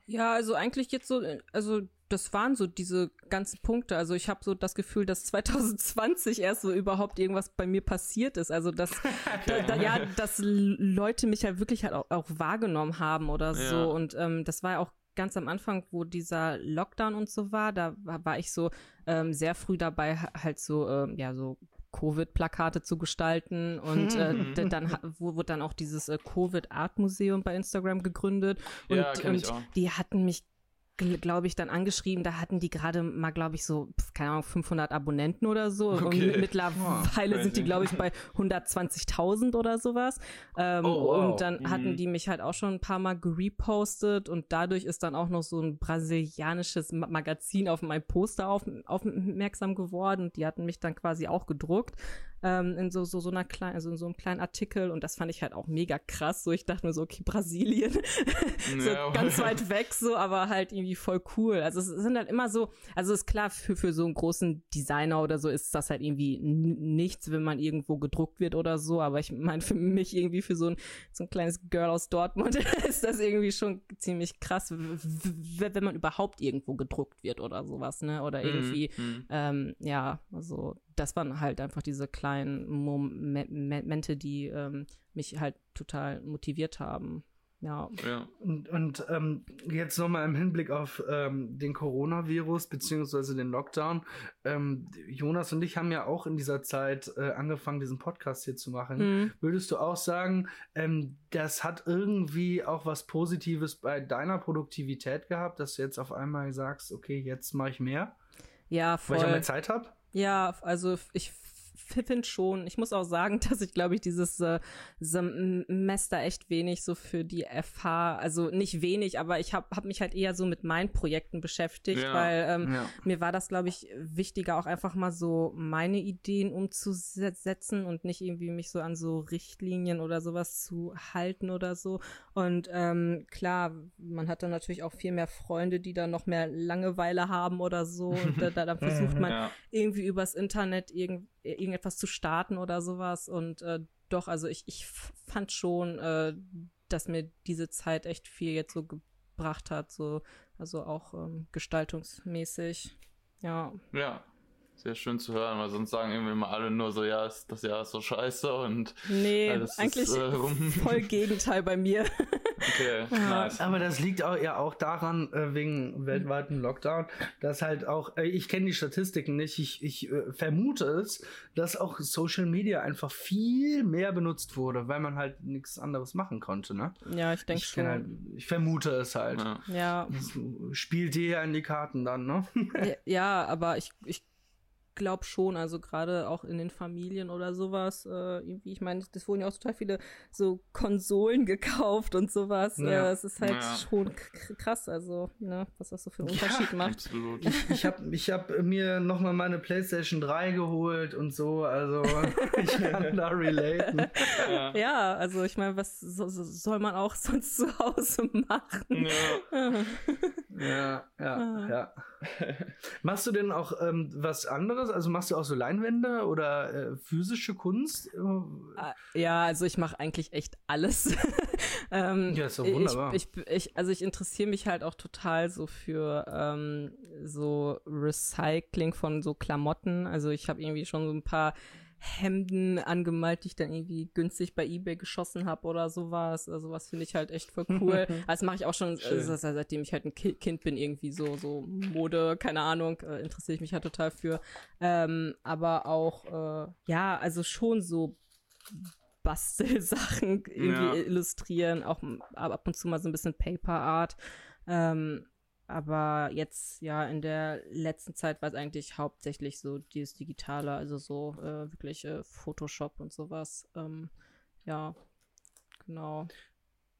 Ja, also eigentlich jetzt so, also das waren so diese ganzen Punkte. Also ich habe so das Gefühl, dass 2020 erst so überhaupt irgendwas bei mir passiert ist. Also dass *laughs* da, da, ja, dass Leute mich halt wirklich halt auch, auch wahrgenommen haben oder so. Ja. Und ähm, das war ja auch ganz am Anfang, wo dieser Lockdown und so war, da war, ich so ähm, sehr früh dabei, halt so, ähm, ja, so Covid-Plakate zu gestalten und äh, *laughs* dann wurde dann auch dieses äh, Covid-Art-Museum bei Instagram gegründet und, ja, und die hatten mich glaube ich, dann angeschrieben, da hatten die gerade mal, glaube ich, so, keine Ahnung, 500 Abonnenten oder so. Okay. Und mittlerweile oh, sind die, glaube ich, bei 120.000 oder sowas. Ähm, oh, wow. Und dann mhm. hatten die mich halt auch schon ein paar Mal gerepostet und dadurch ist dann auch noch so ein brasilianisches Magazin auf mein Poster auf, aufmerksam geworden. Die hatten mich dann quasi auch gedruckt ähm, in so, so, so einer kleinen, also in so einem kleinen Artikel und das fand ich halt auch mega krass. So, ich dachte mir so, okay, Brasilien, *laughs* so ja, ganz weit weg, so, aber halt irgendwie voll cool. Also es sind halt immer so, also ist klar, für, für so einen großen Designer oder so ist das halt irgendwie nichts, wenn man irgendwo gedruckt wird oder so, aber ich meine, für mich irgendwie für so ein, so ein kleines Girl aus Dortmund *laughs* ist das irgendwie schon ziemlich krass, wenn man überhaupt irgendwo gedruckt wird oder sowas, ne? Oder mhm, irgendwie, mhm. ähm, ja, also das waren halt einfach diese kleinen Momente, die ähm, mich halt total motiviert haben. Ja.
ja. Und, und ähm, jetzt nochmal im Hinblick auf ähm, den Coronavirus beziehungsweise den Lockdown. Ähm, Jonas und ich haben ja auch in dieser Zeit äh, angefangen, diesen Podcast hier zu machen. Mhm. Würdest du auch sagen, ähm, das hat irgendwie auch was Positives bei deiner Produktivität gehabt, dass du jetzt auf einmal sagst, okay, jetzt mache ich mehr?
Ja, voll.
Weil ich auch mehr Zeit habe?
Ja, also ich finde schon, ich muss auch sagen, *laughs* dass ich glaube ich dieses äh, Semester echt wenig so für die FH, also nicht wenig, aber ich habe hab mich halt eher so mit meinen Projekten beschäftigt, ja, weil ähm, ja. mir war das glaube ich wichtiger auch einfach mal so meine Ideen umzusetzen und nicht irgendwie mich so an so Richtlinien oder sowas zu halten oder so und ähm, klar, man hat dann natürlich auch viel mehr Freunde, die dann noch mehr Langeweile haben oder so und da, da *laughs* versucht man ja. irgendwie übers Internet irgend, irgendetwas zu starten oder sowas. Und äh, doch, also ich, ich fand schon, äh, dass mir diese Zeit echt viel jetzt so gebracht hat, so, also auch ähm, gestaltungsmäßig. Ja.
Ja, sehr schön zu hören, weil sonst sagen irgendwie immer alle nur so, ja, ist, das Jahr ist so scheiße und
nee, eigentlich ist, äh, voll Gegenteil bei mir. *laughs*
Okay, nice. Aber das liegt auch ja auch daran, äh, wegen weltweiten Lockdown, dass halt auch, äh, ich kenne die Statistiken nicht, ich, ich äh, vermute es, dass auch Social Media einfach viel mehr benutzt wurde, weil man halt nichts anderes machen konnte, ne?
Ja, ich denke schon.
Halt, ich vermute es halt.
Ja. ja.
Das spielt dir ja in die Karten dann, ne?
ja, ja, aber ich, ich glaube schon, also gerade auch in den Familien oder sowas, äh, irgendwie, ich meine, das wurden ja auch total viele so Konsolen gekauft und sowas. Ja. Äh, es ist halt ja. schon krass, also, ne, was das so für einen Unterschied ja, macht.
Absolut. Ich, ich habe ich hab mir nochmal meine PlayStation 3 geholt und so, also *laughs* ich kann da relaten.
Ja, ja also ich meine, was so, so soll man auch *laughs* sonst zu Hause machen?
Ja, *laughs* ja, ja. Ah. ja. *laughs* Machst du denn auch ähm, was anderes? Also machst du auch so Leinwände oder äh, physische Kunst?
Ah, ja, also ich mache eigentlich echt alles. *laughs* ähm, ja, ist doch wunderbar. Ich, ich, ich, also ich interessiere mich halt auch total so für ähm, so Recycling von so Klamotten. Also ich habe irgendwie schon so ein paar Hemden angemalt, die ich dann irgendwie günstig bei eBay geschossen habe oder sowas. Also was finde ich halt echt voll cool. *laughs* das mache ich auch schon, also seitdem ich halt ein Kind bin, irgendwie so, so Mode, keine Ahnung, äh, interessiere ich mich halt total für. Ähm, aber auch, äh, ja, also schon so Bastelsachen *laughs* irgendwie ja. illustrieren, auch ab und zu mal so ein bisschen Paper Art. Ähm, aber jetzt, ja, in der letzten Zeit war es eigentlich hauptsächlich so dieses Digitale, also so äh, wirklich äh, Photoshop und sowas. Ähm, ja, genau.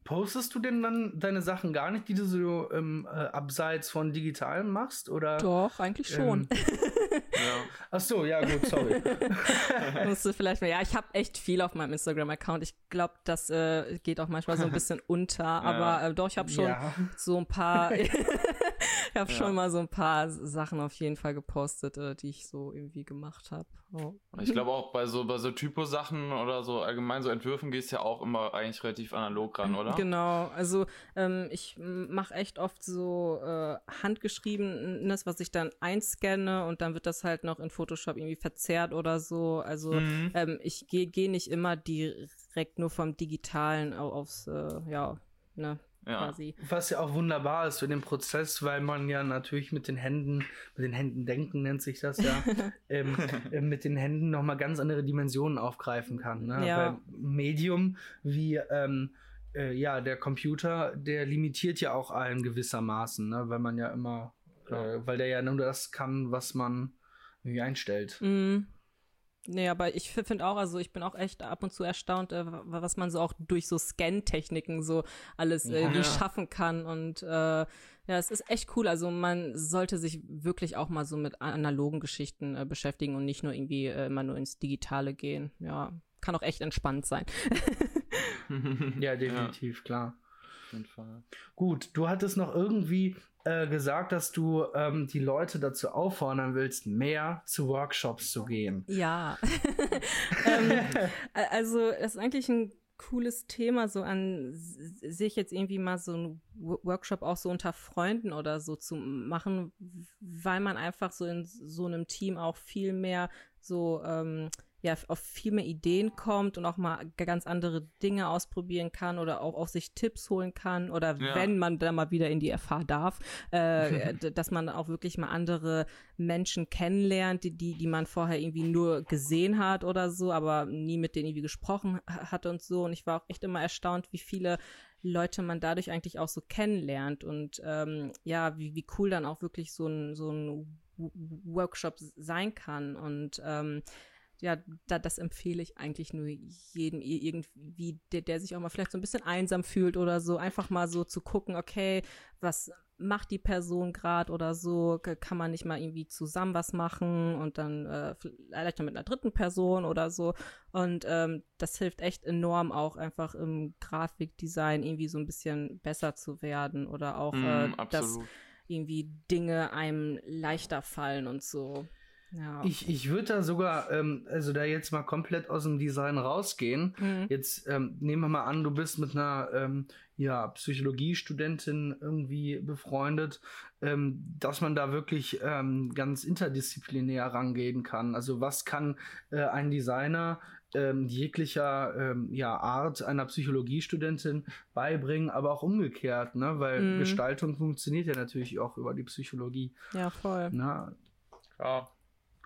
Postest du denn dann deine Sachen gar nicht, die du so ähm, äh, abseits von Digitalem machst? Oder,
Doch, eigentlich schon. Ähm, *laughs*
ja. Ach so, ja gut, sorry. *laughs*
Musste vielleicht mehr. Ja, ich habe echt viel auf meinem Instagram-Account. Ich glaube, das äh, geht auch manchmal so ein *laughs* bisschen unter. Ja. Aber äh, doch, ich habe schon ja. so ein paar. Ich habe schon mal so ein paar Sachen auf jeden Fall gepostet, äh, die ich so irgendwie gemacht habe.
Oh. Ich glaube auch bei so bei so Typo-Sachen oder so allgemein so Entwürfen gehst ja auch immer eigentlich relativ analog ran, oder?
Genau, also ähm, ich mache echt oft so äh, handgeschriebenes, was ich dann einscanne und dann wird das halt noch in Photoshop irgendwie verzerrt oder so. Also mhm. ähm, ich gehe geh nicht immer direkt nur vom Digitalen aufs, äh, ja, ne, ja. quasi.
Was ja auch wunderbar ist für den Prozess, weil man ja natürlich mit den Händen, mit den Händen denken nennt sich das ja, *laughs* ähm, äh, mit den Händen nochmal ganz andere Dimensionen aufgreifen kann. Ne? Ja. Weil Medium wie ähm, äh, ja, der Computer, der limitiert ja auch allen gewissermaßen, ne? weil man ja immer, äh, weil der ja nur das kann, was man irgendwie einstellt.
Mhm. Nee, aber ich finde auch, also ich bin auch echt ab und zu erstaunt, äh, was man so auch durch so Scan-Techniken so alles äh, ja. schaffen kann. Und äh, ja, es ist echt cool. Also man sollte sich wirklich auch mal so mit analogen Geschichten äh, beschäftigen und nicht nur irgendwie äh, immer nur ins Digitale gehen. Ja, kann auch echt entspannt sein. *laughs*
ja, definitiv, ja. klar. Auf jeden Fall. Gut, du hattest noch irgendwie äh, gesagt, dass du ähm, die Leute dazu auffordern willst, mehr zu Workshops zu gehen.
Ja. *laughs* ähm, also, das ist eigentlich ein cooles Thema, so an sich jetzt irgendwie mal so ein Workshop auch so unter Freunden oder so zu machen, weil man einfach so in so einem Team auch viel mehr so ähm, ja auf viel mehr Ideen kommt und auch mal ganz andere Dinge ausprobieren kann oder auch auf sich Tipps holen kann oder ja. wenn man dann mal wieder in die FH darf, äh, *laughs* dass man auch wirklich mal andere Menschen kennenlernt, die, die, die man vorher irgendwie nur gesehen hat oder so, aber nie mit denen irgendwie gesprochen hat und so. Und ich war auch echt immer erstaunt, wie viele Leute man dadurch eigentlich auch so kennenlernt und ähm, ja, wie, wie cool dann auch wirklich so ein, so ein Workshop sein kann und ähm, ja, da, das empfehle ich eigentlich nur jedem irgendwie, der, der sich auch mal vielleicht so ein bisschen einsam fühlt oder so, einfach mal so zu gucken, okay, was macht die Person gerade oder so, kann man nicht mal irgendwie zusammen was machen und dann äh, vielleicht mit einer dritten Person oder so. Und ähm, das hilft echt enorm auch einfach im Grafikdesign irgendwie so ein bisschen besser zu werden oder auch, mm, äh, dass irgendwie Dinge einem leichter fallen und so.
Ja. Ich, ich würde da sogar, ähm, also da jetzt mal komplett aus dem Design rausgehen. Mhm. Jetzt ähm, nehmen wir mal an, du bist mit einer ähm, ja, Psychologiestudentin irgendwie befreundet, ähm, dass man da wirklich ähm, ganz interdisziplinär rangehen kann. Also was kann äh, ein Designer ähm, jeglicher ähm, ja, Art einer Psychologiestudentin beibringen, aber auch umgekehrt, ne? weil mm. Gestaltung funktioniert ja natürlich auch über die Psychologie.
Ja, voll.
Na, ja.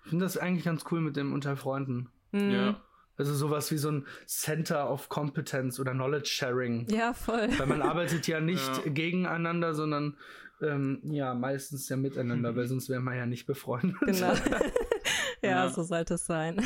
Ich finde das eigentlich ganz cool mit dem unter Freunden. Mhm. Ja. Also sowas wie so ein Center of Competence oder Knowledge Sharing.
Ja, voll.
Weil man arbeitet ja nicht ja. gegeneinander, sondern ähm, ja, meistens ja miteinander, *laughs* weil sonst wäre man ja nicht befreundet. Genau. *laughs* *laughs*
ja, ja, so sollte es sein.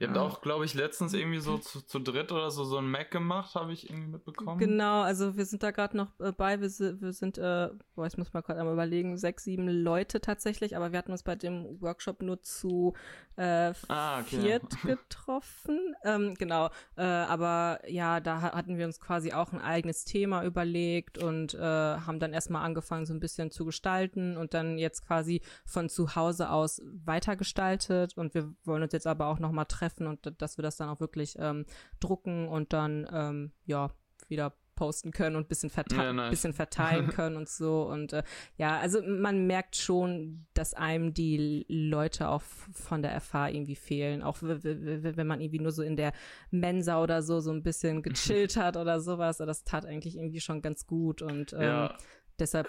Ihr habt ja. auch, glaube ich, letztens irgendwie so zu, zu dritt oder so so ein Mac gemacht, habe ich irgendwie mitbekommen.
Genau, also wir sind da gerade noch äh, bei, wir, wir sind, äh, boah, ich muss mal gerade einmal überlegen, sechs, sieben Leute tatsächlich, aber wir hatten uns bei dem Workshop nur zu äh, ah, okay. viert getroffen. ähm, genau, äh, aber ja, da hatten wir uns quasi auch ein eigenes Thema überlegt und äh, haben dann erstmal angefangen, so ein bisschen zu gestalten und dann jetzt quasi von zu Hause aus weitergestaltet und wir wollen uns jetzt aber auch nochmal treffen treffen und dass wir das dann auch wirklich ähm, drucken und dann ähm, ja wieder posten können und bisschen, verte ja, nice. bisschen verteilen *laughs* können und so. Und äh, ja, also man merkt schon, dass einem die Leute auch von der FH irgendwie fehlen. Auch wenn man irgendwie nur so in der Mensa oder so so ein bisschen *laughs* gechillt hat oder sowas. Das tat eigentlich irgendwie schon ganz gut. Und ähm, ja, deshalb,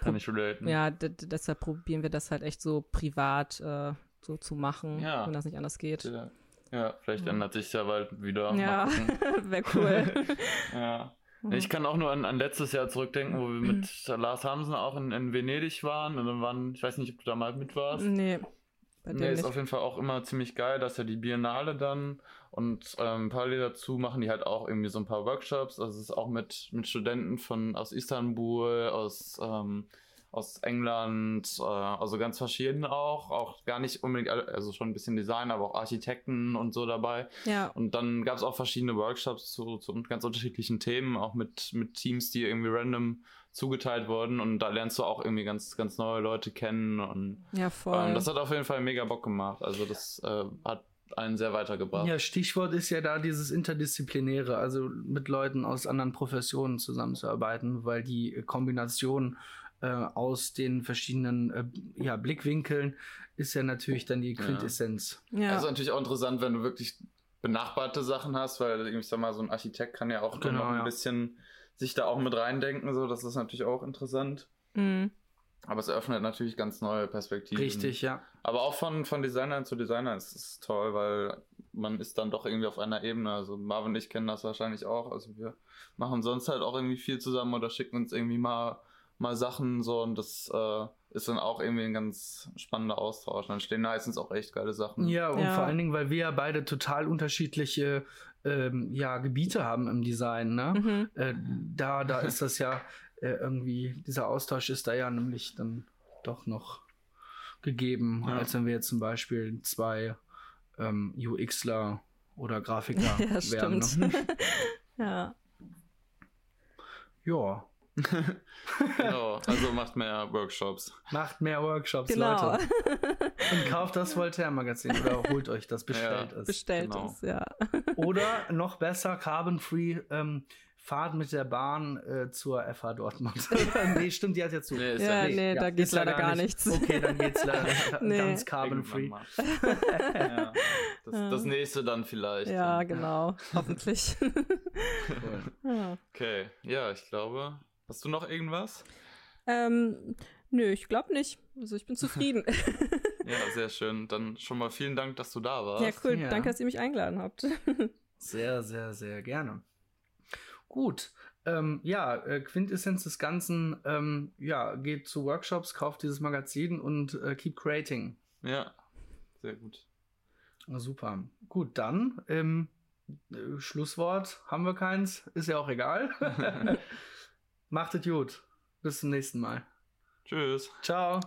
ja deshalb probieren wir das halt echt so privat äh, so zu machen, ja. wenn das nicht anders geht.
Ja. Ja, vielleicht ändert sich ja bald wieder.
Ja, *laughs* wäre cool. *laughs*
ja. Mhm. Ich kann auch nur an, an letztes Jahr zurückdenken, wo wir mit *clears throat* Lars Hamsen auch in, in Venedig waren und dann waren, ich weiß nicht, ob du da mal mit warst.
Nee.
Nee, ist auf jeden Fall auch immer ziemlich geil, dass ja die Biennale dann und ähm, parallel dazu machen die halt auch irgendwie so ein paar Workshops. Also es ist auch mit, mit Studenten von aus Istanbul, aus ähm, aus England, äh, also ganz verschieden auch, auch gar nicht unbedingt, also schon ein bisschen Design, aber auch Architekten und so dabei.
Ja.
Und dann gab es auch verschiedene Workshops zu, zu ganz unterschiedlichen Themen, auch mit, mit Teams, die irgendwie random zugeteilt wurden und da lernst du auch irgendwie ganz, ganz neue Leute kennen und
ja, voll. Ähm,
das hat auf jeden Fall mega Bock gemacht. Also das äh, hat einen sehr weitergebracht.
Ja, Stichwort ist ja da dieses Interdisziplinäre, also mit Leuten aus anderen Professionen zusammenzuarbeiten, weil die Kombination äh, aus den verschiedenen äh, ja, Blickwinkeln ist ja natürlich dann die Quintessenz.
Ja. ja. Also natürlich auch interessant, wenn du wirklich benachbarte Sachen hast, weil ich sag mal, so ein Architekt kann ja auch genau, noch ein ja. bisschen sich da auch mit reindenken, so, das ist natürlich auch interessant.
Mhm.
Aber es eröffnet natürlich ganz neue Perspektiven.
Richtig, ja.
Aber auch von, von Designern zu Designern ist es toll, weil man ist dann doch irgendwie auf einer Ebene. Also Marvin und ich kennen das wahrscheinlich auch. Also wir machen sonst halt auch irgendwie viel zusammen oder schicken uns irgendwie mal mal Sachen so und das äh, ist dann auch irgendwie ein ganz spannender Austausch. Dann stehen meistens auch echt geile Sachen.
Ja, und ja. vor allen Dingen, weil wir ja beide total unterschiedliche ähm, ja, Gebiete haben im Design. Ne? Mhm. Äh, da, da ist das ja äh, irgendwie, dieser Austausch ist da ja nämlich dann doch noch gegeben, ja. als wenn wir jetzt zum Beispiel zwei ähm, UXler oder Grafiker *laughs* ja, wären.
Ne? *laughs* ja.
Ja, *laughs* genau, also macht mehr Workshops.
Macht mehr Workshops,
genau.
Leute. *laughs* Und kauft das Voltaire-Magazin oder holt euch das, bestellt ja, es.
Bestellt genau. es, ja. *laughs*
Oder noch besser, Carbon-Free, ähm, Fahrt mit der Bahn äh, zur FH Dortmund. nee, stimmt, die hat ja zu.
Nee, ja, nee, nee ja, da geht's leider gar nicht. nichts.
Okay, dann geht's leider nee. ganz carbon-free.
ja, das, das, nächste dann vielleicht.
Ja, genau. Hoffentlich.
cool. Okay, ja, ich glaube, Hast du noch irgendwas?
Ähm, nö, ich glaube nicht. Also ich bin *laughs* zufrieden.
ja, sehr schön. Dann schon mal vielen Dank, dass du da warst.
Ja, cool. Ja. Danke, dass ihr mich eingeladen habt. *laughs*
sehr, sehr, sehr gerne. Gut. Ähm, ja, äh, Quintessenz des Ganzen, ähm, ja, geht zu Workshops, kauft dieses Magazin und äh, keep creating.
Ja, sehr gut.
Super. Gut, dann ähm, äh, Schlusswort haben wir keins, ist ja auch egal. *laughs* Macht es gut. Bis zum nächsten Mal.
Tschüss.
Ciao.